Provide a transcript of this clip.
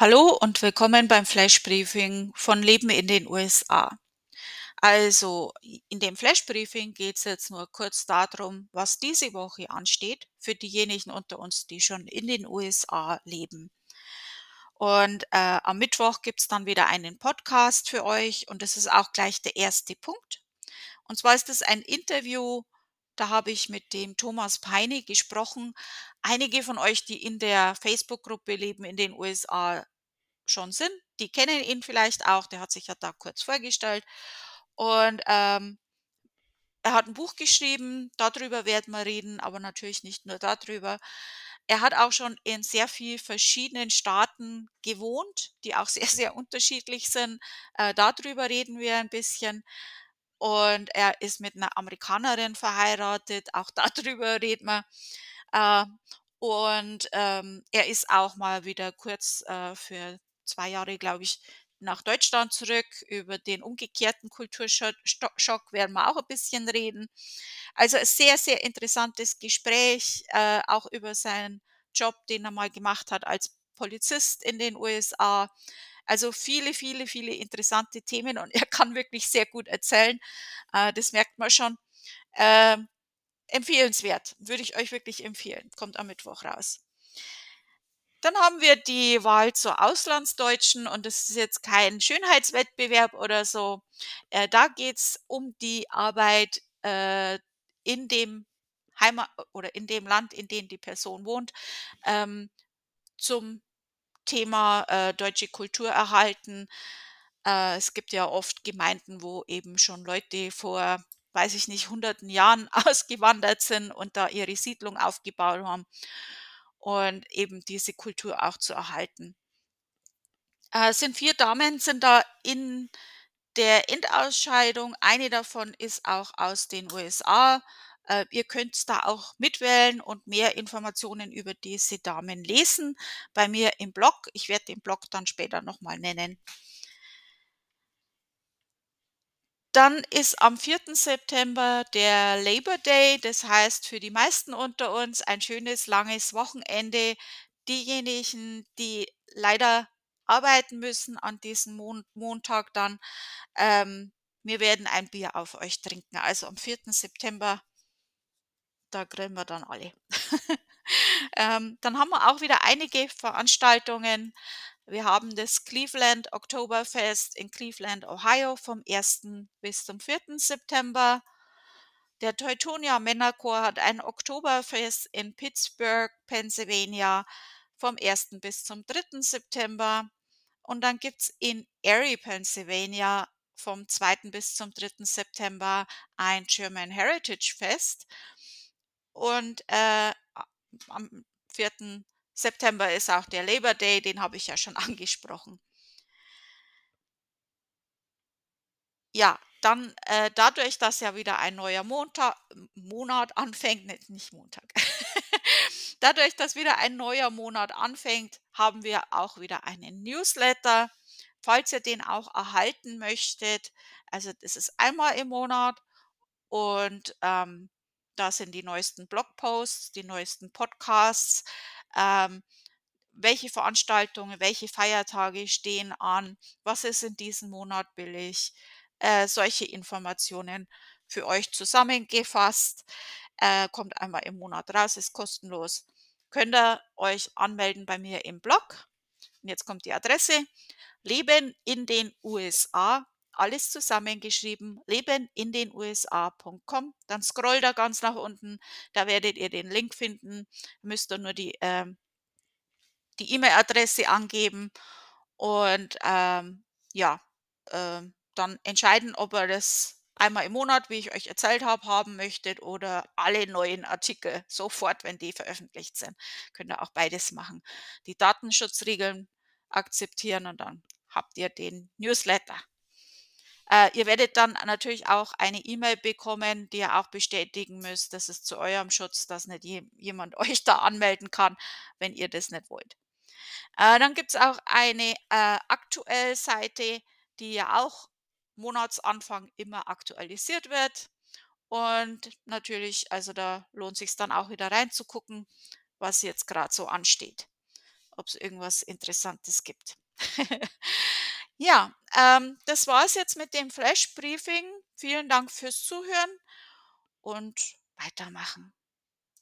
Hallo und willkommen beim Flash Briefing von Leben in den USA. Also, in dem Flash Briefing geht es jetzt nur kurz darum, was diese Woche ansteht für diejenigen unter uns, die schon in den USA leben. Und äh, am Mittwoch gibt es dann wieder einen Podcast für euch und das ist auch gleich der erste Punkt. Und zwar ist es ein Interview, da habe ich mit dem Thomas Peine gesprochen. Einige von euch, die in der Facebook-Gruppe Leben in den USA schon sind, die kennen ihn vielleicht auch. Der hat sich ja da kurz vorgestellt. Und ähm, er hat ein Buch geschrieben, darüber werden wir reden, aber natürlich nicht nur darüber. Er hat auch schon in sehr vielen verschiedenen Staaten gewohnt, die auch sehr, sehr unterschiedlich sind. Äh, darüber reden wir ein bisschen. Und er ist mit einer Amerikanerin verheiratet, auch darüber reden wir. Äh, und ähm, er ist auch mal wieder kurz äh, für zwei Jahre, glaube ich, nach Deutschland zurück. Über den umgekehrten Kulturschock werden wir auch ein bisschen reden. Also ein sehr, sehr interessantes Gespräch, äh, auch über seinen Job, den er mal gemacht hat als Polizist in den USA. Also viele, viele, viele interessante Themen und er kann wirklich sehr gut erzählen. Äh, das merkt man schon. Äh, empfehlenswert, würde ich euch wirklich empfehlen. Kommt am Mittwoch raus. Dann haben wir die Wahl zur Auslandsdeutschen und das ist jetzt kein Schönheitswettbewerb oder so. Äh, da geht's um die Arbeit äh, in dem Heimat oder in dem Land, in dem die Person wohnt, ähm, zum Thema äh, deutsche Kultur erhalten. Äh, es gibt ja oft Gemeinden, wo eben schon Leute vor, weiß ich nicht, hunderten Jahren ausgewandert sind und da ihre Siedlung aufgebaut haben und eben diese Kultur auch zu erhalten. Äh, sind vier Damen sind da in der Endausscheidung. Eine davon ist auch aus den USA. Äh, ihr könnt da auch mitwählen und mehr Informationen über diese Damen lesen bei mir im Blog. Ich werde den Blog dann später nochmal nennen. Dann ist am 4. September der Labor Day, das heißt für die meisten unter uns ein schönes langes Wochenende. Diejenigen, die leider arbeiten müssen an diesem Mon Montag dann, ähm, wir werden ein Bier auf euch trinken. Also am 4. September, da grillen wir dann alle. ähm, dann haben wir auch wieder einige Veranstaltungen. Wir haben das Cleveland Oktoberfest in Cleveland, Ohio vom 1. bis zum 4. September. Der Teutonia Männerchor hat ein Oktoberfest in Pittsburgh, Pennsylvania vom 1. bis zum 3. September. Und dann gibt es in Erie, Pennsylvania vom 2. bis zum 3. September ein German Heritage Fest. Und äh, am 4. September ist auch der Labor Day, den habe ich ja schon angesprochen. Ja, dann äh, dadurch, dass ja wieder ein neuer Montag, Monat anfängt, nicht, nicht Montag, dadurch, dass wieder ein neuer Monat anfängt, haben wir auch wieder einen Newsletter. Falls ihr den auch erhalten möchtet, also das ist einmal im Monat und ähm, da sind die neuesten Blogposts, die neuesten Podcasts, ähm, welche Veranstaltungen, welche Feiertage stehen an, was ist in diesem Monat billig, äh, solche Informationen für euch zusammengefasst. Äh, kommt einmal im Monat raus, ist kostenlos. Könnt ihr euch anmelden bei mir im Blog. Und jetzt kommt die Adresse. Leben in den USA. Alles zusammengeschrieben. Leben in den USA.com. Dann scrollt da ganz nach unten. Da werdet ihr den Link finden. Müsst ihr nur die äh, die E-Mail-Adresse angeben und ähm, ja, äh, dann entscheiden, ob ihr das einmal im Monat, wie ich euch erzählt habe, haben möchtet oder alle neuen Artikel sofort, wenn die veröffentlicht sind. Könnt ihr auch beides machen. Die Datenschutzregeln akzeptieren und dann habt ihr den Newsletter. Äh, ihr werdet dann natürlich auch eine E-Mail bekommen, die ihr auch bestätigen müsst. Das ist zu eurem Schutz, dass nicht jemand euch da anmelden kann, wenn ihr das nicht wollt. Äh, dann gibt es auch eine äh, aktuell Seite, die ja auch Monatsanfang immer aktualisiert wird. Und natürlich, also da lohnt sich dann auch wieder reinzugucken, was jetzt gerade so ansteht. ob's irgendwas Interessantes gibt. Ja, ähm, das war's jetzt mit dem Flash Briefing. Vielen Dank fürs Zuhören und weitermachen.